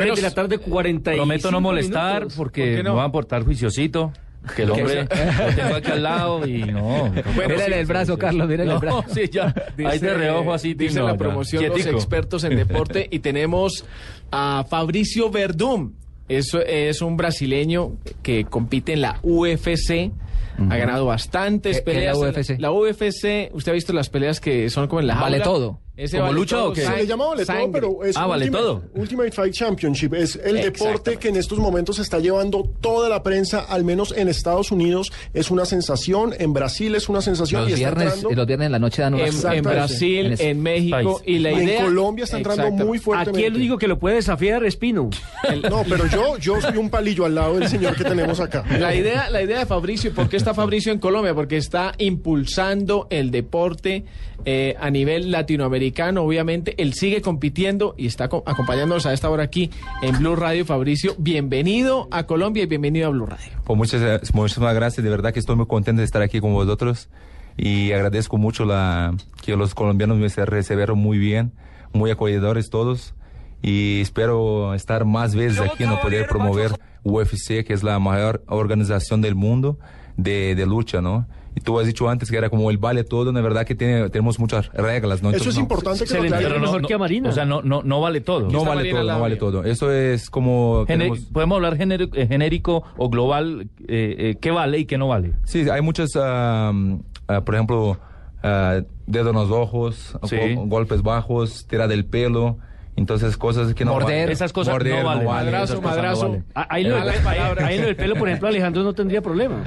3 de la tarde, 40 Prometo no molestar porque no? van a portar juiciosito. Que el hombre lo tengo aquí al lado y no. mírale el brazo, Carlos, mírale el brazo. Sí, ya. Ahí te reojo así, Dice la promoción los expertos en deporte y tenemos a Fabricio Verdum. Eso es un brasileño que compite en la UFC. Ha ganado bastantes peleas. la UFC? La UFC, usted ha visto las peleas que son como en la Vale jaula? todo. Ese ¿Como vale lucha todo, o qué? Se le llama vale todo, pero es Ah, vale Ultimate, todo. Ultimate Fight Championship. Es el deporte que en estos momentos está llevando toda la prensa, al menos en Estados Unidos, es una sensación, en Brasil es una sensación Los y está viernes, entrando- los viernes en la noche dan En. Brasil, En México país. y la y idea en Colombia está entrando Exacto. muy fuertemente. Aquí el único que lo puede desafiar es Pino. No, pero yo, yo soy un palillo al lado del señor que tenemos acá. La idea, la idea de Fabricio, ¿y por qué está Fabricio en Colombia? Porque está impulsando el deporte eh, a nivel latinoamericano, obviamente. Él sigue compitiendo y está co- acompañándonos a esta hora aquí en Blue Radio. Fabricio, bienvenido a Colombia y bienvenido a Blue Radio. Pues muchas, muchísimas gracias, de verdad que estoy muy contento de estar aquí con vosotros y agradezco mucho la, que los colombianos me recibieron muy bien, muy acogedores todos y espero estar más veces aquí, no poder promover UFC, que es la mayor organización del mundo de, de lucha, ¿no? Y tú has dicho antes que era como el vale todo, la verdad que tiene, tenemos muchas reglas, ¿no? Eso es no- importante que Se lo mejor que a Marina. O sea, no, no, no vale todo. No vale Marina todo, no vale todo. Eso es como... Gener- tenemos- Podemos hablar gener- eh, genérico o global, eh, eh, qué vale y qué no vale. Sí, hay muchas, ah, ah, por ejemplo, ah, dedo en los ojos, Sí. go- golpes bajos, tirar del pelo, entonces cosas que no Morder. valen. Esas cosas Morder, no valen. Madrazo, esas cosas no madrazo. valen. Ah, Ahí lo, del, Malas palabras. ahí lo del pelo, por ejemplo, Alejandro no tendría problema.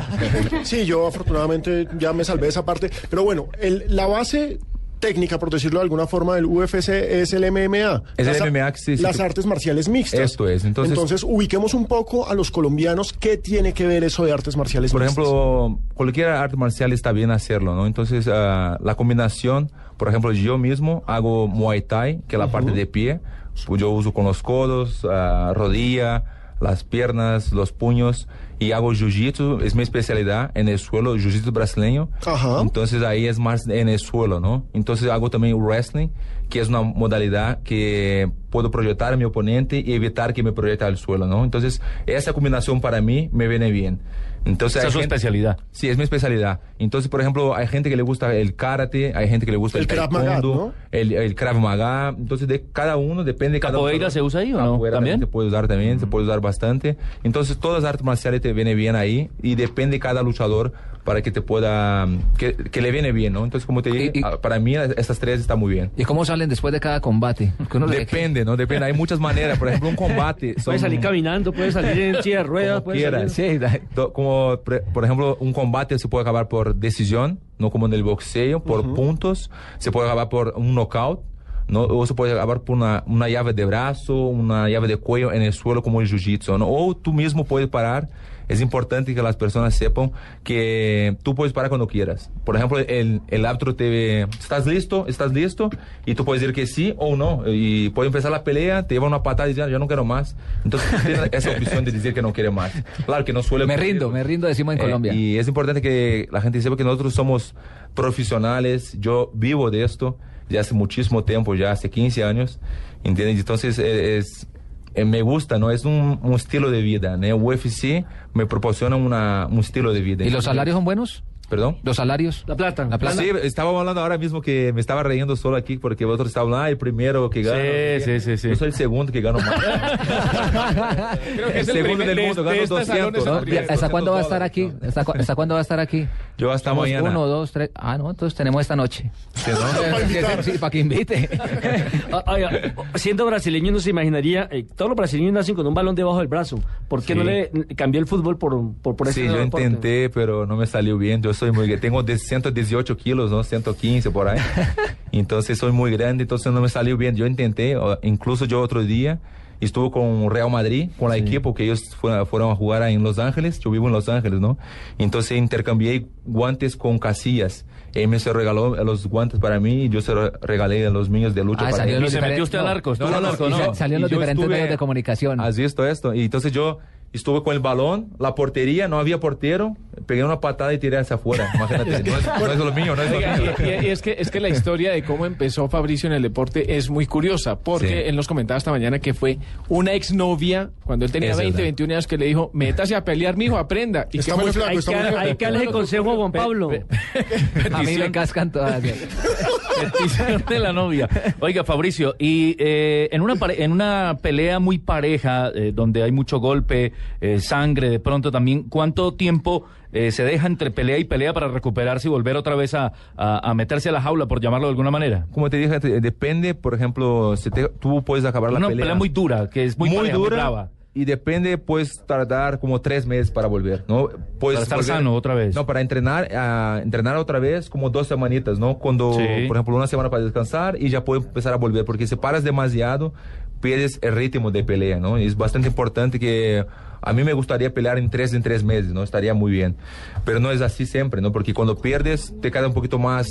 Sí, yo afortunadamente ya me salvé de esa parte. Pero bueno, el- la base técnica, por decirlo de alguna forma, del UFC es el MMA. Es el Las a- MMA, sí, sí, Las artes marciales mixtas. Esto es, entonces- ubiquemos un poco a los colombianos. ¿Qué tiene que ver eso de artes marciales Por mixtas? ejemplo, cualquier arte marcial está bien hacerlo, ¿no? Entonces, ah, la combinación, por ejemplo, yo mismo hago Muay Thai, que es la parte de pie, pues yo uso con los codos, ah, rodilla, las piernas, los puños, y hago Jiu-Jitsu, es mi especialidad en el suelo, Jiu-Jitsu brasileño. Ajá. Entonces ahí es más en el suelo, ¿no? Entonces hago también wrestling, que es una modalidad que puedo proyectar a mi oponente y evitar que me proyecte al suelo, ¿no? Entonces esa combinación para mí me viene bien. Entonces Esa es su gente- especialidad. Sí, es mi especialidad. Entonces, por ejemplo, hay gente que le gusta el karate, hay gente que le gusta el, El Krav Maga, ¿no? el, el Krav Maga. Entonces, de cada uno depende de cada ¿Capoeira uno. se usa ahí o no? Capoeira ¿También? Se puede usar también, se puede usar bastante. Entonces, todas las artes marciales te viene bien ahí y depende de cada luchador para que te pueda, que, que le viene bien, ¿no? Entonces, como te dije, Y- y- para mí estas tres están muy bien. ¿Y cómo salen después de cada combate? Depende, ¿no? Depende. Hay muchas maneras. Por ejemplo, un combate. Puede son- salir caminando, puede salir en silla de ruedas, como quieras. salir... Sí, como por ejemplo un combate se puede acabar por decisión no como en el boxeo por puntos se puede acabar por un knockout no o se puede acabar por una, una llave de brazo una llave de cuello en el suelo como el jiu-jitsu ¿no? o tú mismo puedes parar es importante que las personas sepan que tú puedes parar cuando quieras. Por ejemplo, el, el árbitro te ve, ¿estás listo? ¿Estás listo? Y tú puedes decir que sí o no. Y puede empezar la pelea, te lleva una patada y dices, "Ah, yo no quiero más. Entonces tienes esa opción de decir que no quiere más. Claro que no suele Me rindo, me rindo, decimos en Eh, Colombia. y es importante que la gente sepa que nosotros somos profesionales. Yo vivo de esto ya hace muchísimo tiempo, ya hace 15 años. ¿Entiendes? Entonces eh, es, eh, me gusta, ¿no? Es un, un estilo de vida, ¿no? UFC me proporciona una, un estilo de vida. ¿Y los salarios son buenos? ¿Perdón? ¿Los salarios? La plata. La plata. Sí, estaba hablando ahora mismo que me estaba riendo solo aquí porque vosotros estaban, ah, el primero que gana. Sí, sí, sí, sí. Yo soy el segundo que gano más. Creo que el es el segundo del de mundo, este gano salón es el 200, ¿no? primero. ¿Hasta cuándo va a 200 estar aquí? ¿Hasta, cu- hasta cuándo va a estar aquí? Yo hasta Somos mañana. Uno, dos, tres. Ah, no, entonces tenemos esta noche. Sí, ¿no? Sí, para que invite. Oiga, siendo brasileño no se imaginaría, eh, todos los brasileños nacen con un balón debajo del brazo. ¿Por qué Sí. no le cambió el fútbol por, por, por ese Sí, yo deporte? intenté, pero no me salió bien. Yo soy muy, tengo de 118 kilos, ¿no? 115 por ahí. entonces soy muy grande, entonces no me salió bien. Yo intenté, incluso yo otro día estuve con Real Madrid, con la equipo que ellos fueron, fueron a jugar ahí en Los Ángeles. Yo vivo en Los Ángeles, ¿no? Entonces intercambié guantes con Casillas. Él me se regaló los guantes para mí y yo se regalé a los niños de lucha Ah, para salió él. los se metió usted al arco, No, no, al no, arco, y ¿no? sa- Salió en y los diferentes estuve- medios de comunicación. ¿Has visto esto? Y entonces yo estuve con el balón, la portería, no había portero, pegué una patada y tiré hacia afuera. Imagínate, no es, no es lo mío, no es lo mío. y, y- es, que, es que la historia de cómo empezó Fabricio en el deporte es muy curiosa, porque Sí. él nos comentaba esta mañana que fue una exnovia, cuando él tenía Es 20, verdad. 21 años, que le dijo, métase a pelear, mijo, aprenda. Y Está muy flaco, Hay está que, muy flaco. hay que darle consejo a Juan Pablo. A mí me cascan todas. Petición de la novia. Oiga, Fabricio, y eh, en, una pare- en una pelea muy pareja, eh, donde hay mucho golpe, eh, sangre, de pronto también, ¿cuánto tiempo eh, se deja entre pelea y pelea para recuperarse y volver otra vez a, a- a meterse a la jaula, por llamarlo de alguna manera? Como te dije, te- depende, por ejemplo, si te- tú puedes acabar la Una pelea. pelea muy dura, que es muy, pareja, muy brava. Y depende, puedes tardar como tres meses para volver, ¿no? Puedes Para estar volver- sano otra vez. No, para entrenar, ah, entrenar otra vez como dos semanitas, ¿no? Cuando, Sí. por ejemplo, una semana para descansar y ya puedes empezar a volver, porque si paras demasiado, pierdes el ritmo de pelea, ¿no? Y es bastante importante que a mí me gustaría pelear en tres en tres meses, ¿no? Estaría muy bien. Pero no es así siempre, ¿no? Porque cuando pierdes, te queda un poquito más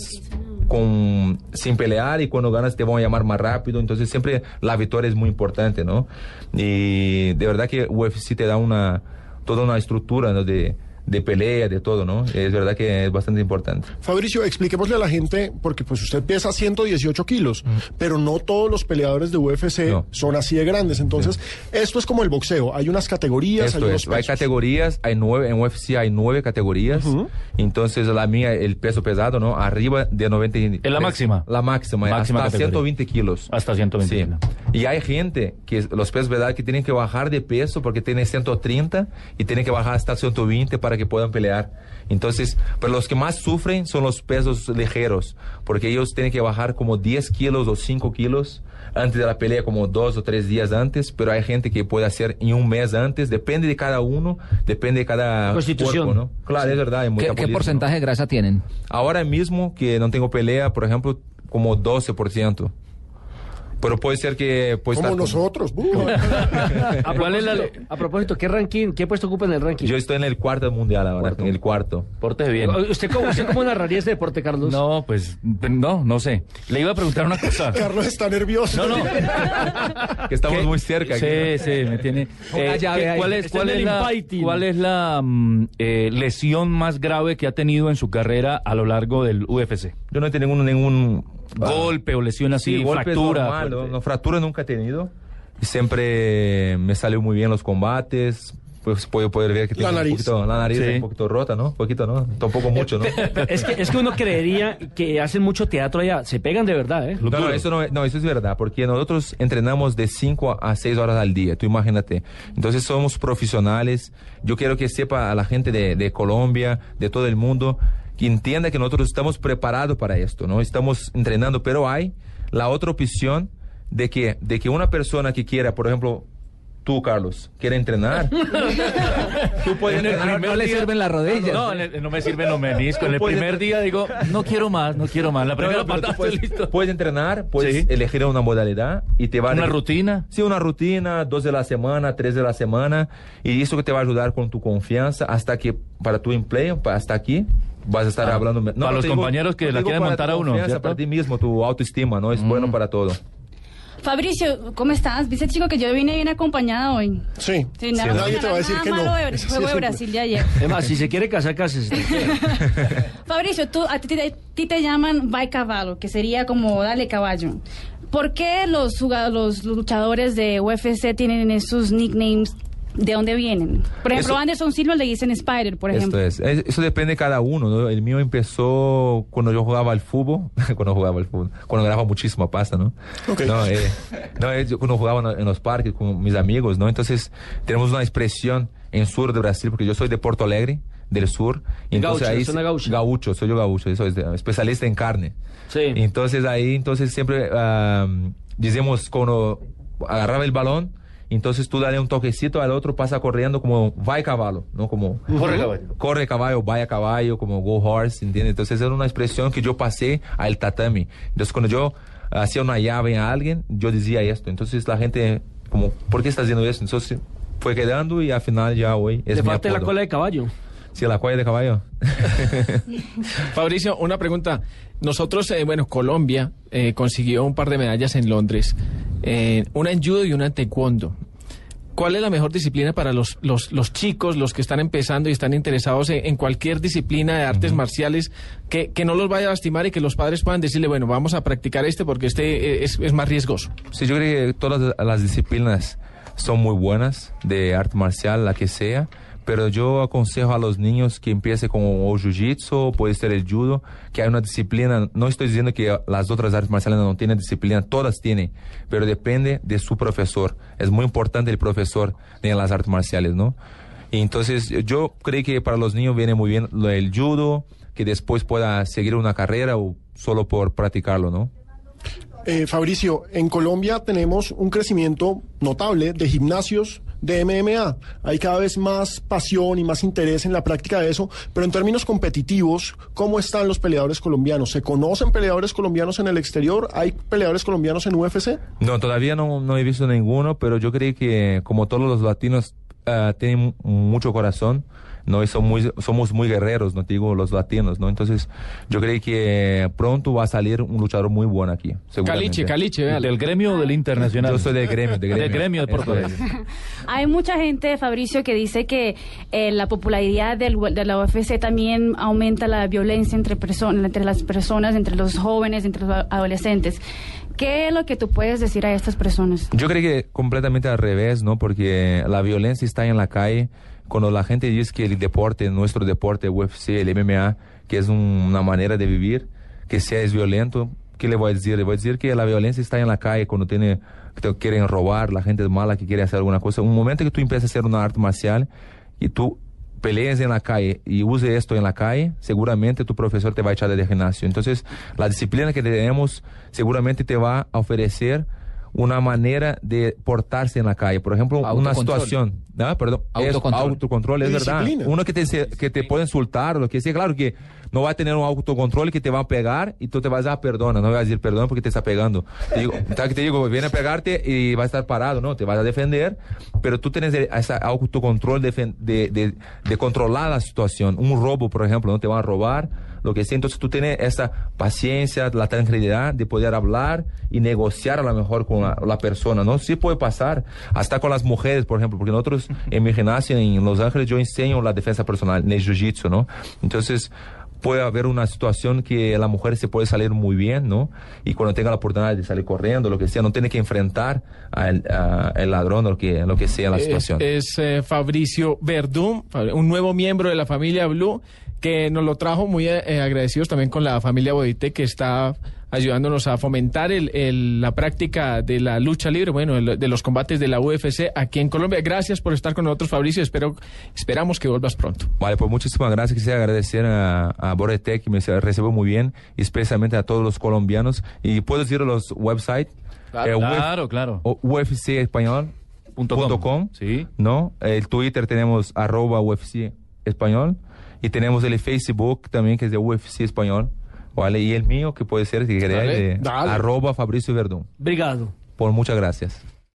con, sin pelear y cuando ganas te van a llamar más rápido. Entonces siempre la victoria es muy importante, ¿no? Y de verdad que UFC te da una, toda una estructura, ¿no? De, de pelea, de todo, ¿no? Es verdad que es bastante importante. Fabricio, expliquémosle a la gente, porque pues usted pesa 118 kilos, pero no todos los peleadores de UFC No. son así de grandes. Entonces, esto es como el boxeo. Hay unas categorías, Esto hay unos es, hay pesos. categorías, hay nueve, en UFC hay nueve categorías. Entonces la mía, el peso pesado, ¿no? Arriba de 90. y- ¿Es la máxima? La máxima, Máxima hasta categoría. 120 kilos. Hasta 120 Sí. kilos. Y hay gente que los pesos verdad que tienen que bajar de peso porque tienen 130 y tienen que bajar hasta 120 para que puedan pelear. Entonces, pero los que más sufren son los pesos ligeros, porque ellos tienen que bajar como 10 kilos o 5 kilos antes de la pelea, como dos o tres días antes, pero hay gente que puede hacer en un mes antes, depende de cada uno, depende de cada Constitución. cuerpo, ¿no? Claro, es verdad. hay ¿Qué, qué porcentaje de grasa tienen? Ahora mismo que no tengo pelea, por ejemplo, como 12%. Pero puede ser que... Puede Como estar nosotros. uh. A ¿Cuál es la- propósito, a propósito, ¿qué ranking, qué puesto ocupa en el ranking? Yo estoy en el cuarto mundial ahora, en el cuarto. Pórtese bien. ¿Usted cómo, ¿Usted cómo narraría este deporte, Carlos? No, pues, no, no sé. Le iba a preguntar una cosa. Carlos está nervioso. No, no. Que estamos ¿Qué? muy cerca. aquí, Sí, sí, me tiene. Eh, llave ¿qué- ahí. ¿Cuál es, cuál es el la, cuál es la mm, eh, lesión más grave que ha tenido en su carrera a lo largo del UFC? Yo no he tenido ningún... ningún Golpe o lesión así, Sí, fractura. normal, ¿no? fractura nunca he tenido. Y siempre me salió muy bien los combates. Pues puedo poder ver que La tengo un nariz. poquito, la nariz Sí. un poquito rota, ¿no? Un poquito, ¿no? Tampoco mucho, ¿no? Es que, es que uno creería que hacen mucho teatro allá. Se pegan de verdad, ¿eh? No, no, eso no, es- no, eso es verdad, porque nosotros entrenamos de 5 a 6 horas al día, tú imagínate. Entonces somos profesionales. Yo quiero que sepa a la gente de, de Colombia, de todo el mundo, que entienda que nosotros estamos preparados para esto, ¿no? Estamos entrenando, pero hay la otra opción de que, de que una persona que quiera, por ejemplo, tú, Carlos, quiere entrenar. tú puedes En el entrenar. primer No le sirven las rodillas. No, el- no me sirven los meniscos. En el primer día digo, no quiero más, no quiero más. La No, primera no, patada puedes, listo. puedes entrenar, puedes Sí. elegir una modalidad y te va a Una rutina. Sí, una rutina, dos de la semana, tres de la semana, y eso que te va a ayudar con tu confianza hasta que para tu empleo, hasta aquí, vas a estar Ah, hablando. para los digo- compañeros que no la quieren montar a uno. Para ti mismo, tu autoestima, ¿no? Es Mm. bueno para todo. Fabricio, ¿cómo estás? Dice chico que yo vine bien acompañada hoy. Sí. Sí, nada, Nadie te va a decir que no. Es juego de. Brasil de ayer. Además, si se quiere casar, cásese. Fabricio, tú, a ti, te- ti te llaman Vai Caballo, que sería como dale caballo. ¿Por qué los, los luchadores de UFC tienen esos nicknames? ¿De dónde vienen? Por ejemplo, Eso- Anderson Silva le dicen Spider, por ejemplo. Esto es. Es- Eso depende de cada uno. ¿no? El mío empezó cuando yo jugaba al fútbol, cuando jugaba al fútbol, cuando ganaba muchísima pasta, ¿no? Ok. No, eh, no, es yo cuando jugaba en- los parques con mis amigos, ¿no? Entonces tenemos una expresión en sur de Brasil, porque yo soy de Porto Alegre, del sur. y entonces Gaucho, ahí zona gaucha. Gaucho, soy yo gaucho, de- especialista en carne. Sí. Entonces ahí, entonces siempre ah, decimos cuando agarraba el balón, entonces tú dale un toquecito al otro, pasa corriendo como vai caballo, ¿no? Como Corre, caballo. corre caballo, vaya caballo, como go horse, ¿entiendes? Entonces era una expresión que yo pasé al tatami. Entonces cuando yo hacía una llave a alguien, yo decía esto. Entonces la gente, como, ¿por qué estás haciendo eso? Entonces fue quedando y al final ya hoy es mi falta la cola de caballo. Sí, la cola de caballo. Fabricio, una pregunta. Nosotros, eh, bueno, Colombia eh, consiguió un par de medallas en Londres, eh, una en judo y una en taekwondo. ¿Cuál es la mejor disciplina para los, los, los chicos, los que están empezando y están interesados en, en cualquier disciplina de artes marciales, que, que no los vaya a lastimar y que los padres puedan decirle, bueno, vamos a practicar este porque este es, es más riesgoso? Sí, yo creo que todas las disciplinas son muy buenas, de arte marcial, la que sea, pero yo aconsejo a los niños que empiecen con o jiu-jitsu, puede ser el judo, que hay una disciplina, no estoy diciendo que las otras artes marciales no tienen disciplina, todas tienen, pero depende de su profesor. Es muy importante el profesor en las artes marciales, ¿no? Y entonces yo creo que para los niños viene muy bien del judo, que después pueda seguir una carrera o solo por practicarlo, ¿no? Eh, Fabricio, en Colombia tenemos un crecimiento notable de gimnasios de MMA. Hay cada vez más pasión y más interés en la práctica de eso, pero en términos competitivos, ¿cómo están los peleadores colombianos? ¿Se conocen peleadores colombianos en el exterior? ¿Hay peleadores colombianos en UFC? No, todavía no, he visto ninguno, pero yo creo que como todos los latinos ah, tienen mucho corazón, ¿no? Y son muy, somos muy guerreros, no digo los latinos, ¿no? Entonces, yo creo que pronto va a salir un luchador muy bueno aquí. Caliche, Caliche, véale. Del gremio o del internacional. Yo soy de gremio, de gremio. Del gremio de Puerto Eso Rico. es. Hay mucha gente, Fabricio, que dice que eh, la popularidad del, de la UFC también aumenta la violencia entre, personas, entre las personas, entre los jóvenes, entre los adolescentes. ¿Qué es lo que tú puedes decir a estas personas? Yo creo que completamente al revés, ¿no? Porque la violencia está en la calle. Cuando la gente dice que el deporte, nuestro deporte, UFC, el MMA, que es un- una manera de vivir, que sea es violento, ¿qué le voy a decir? Le voy a decir que la violencia está en la calle cuando tiene, que te quieren robar, la gente es mala que quiere hacer alguna cosa. Un momento que tú empiezas a hacer una arte marcial y tú pelees en la calle y use esto en la calle, seguramente tu profesor te va a echar del gimnasio. Entonces, la disciplina que tenemos seguramente te va a ofrecer una manera de portarse en la calle. Por ejemplo, una Autocontrol. situación. ¿ah? Perdón, es Autocontrol. autocontrol, es verdad. Disciplina. Uno que te, se- que te puede insultar, lo que sea, claro que no va a tener un autocontrol que te va a pegar y tú te vas a dar perdona, no vas a decir perdón porque te está pegando. Te digo, te digo, viene a pegarte y va a estar parado, ¿no? Te vas a defender, pero tú tienes ese autocontrol de, de, de controlar la situación. Un robo, por ejemplo, no te van a robar, lo que sea. Entonces tú tienes esa paciencia, la tranquilidad de poder hablar y negociar a lo mejor con la, la persona, ¿no? Sí puede pasar, hasta con las mujeres, por ejemplo, porque nosotros en mi gimnasia en Los Ángeles yo enseño la defensa personal en el jiu-jitsu, ¿no? Entonces puede haber una situación que la mujer se puede salir muy bien, ¿no? Y cuando tenga la oportunidad de salir corriendo, lo que sea, no tiene que enfrentar al a el ladrón o lo que, lo que sea la Es, situación. es, eh, Fabricio Verdún, un nuevo miembro de la familia Blue, que nos lo trajo muy eh, agradecidos también con la familia Bodite, que está ayudándonos a fomentar el, el- la práctica de la lucha libre, bueno, el- de los combates de la UFC aquí en Colombia. Gracias por estar con nosotros, Fabricio. Espero, esperamos que vuelvas pronto. Vale, pues muchísimas gracias. Quisiera agradecer a, a Boretec, que me recibió muy bien, especialmente a todos los colombianos. Y puedo decir los websites. Claro, Eh, claro, claro. o- UFC español. Punto punto com. com, Sí. ¿no? El Twitter tenemos arroba UFC español y tenemos el Facebook también que es de UFC español, ¿vale? Y el mío que puede ser, si querés, Dale, de dale. arroba Fabricio Verdún. Obrigado. Por muchas gracias.